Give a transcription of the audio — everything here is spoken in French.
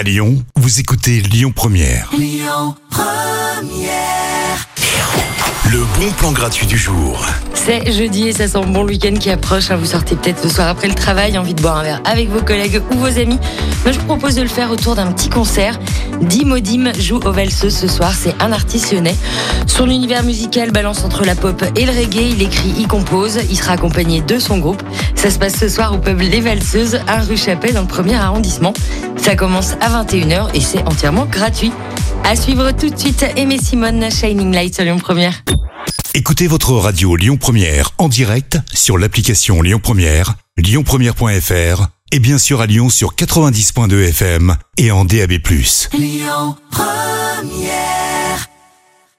À Lyon, vous écoutez Lyon Première. Le bon plan gratuit du jour. C'est jeudi et ça sent bon le week-end qui approche. hein. Vous sortez peut-être le soir après le travail, envie de boire un verre avec vos collègues ou vos amis. Moi, je vous propose de le faire autour d'un petit concert. Dim Odim joue au valseuses ce soir. C'est un artiste lyonnais. Son univers musical balance entre la pop et le reggae. Il écrit, il compose. Il sera accompagné de son groupe. Ça se passe ce soir au pub Les Valseuses, à rue Chapelle, dans le premier arrondissement. Ça commence à 21h et c'est entièrement gratuit. À suivre tout de suite, Aimé Simone, Shining Light sur Lyon Première. Écoutez votre radio Lyon Première en direct sur l'application Lyon Première, lyonpremière.fr et bien sûr à Lyon sur 90.2 FM et en DAB+.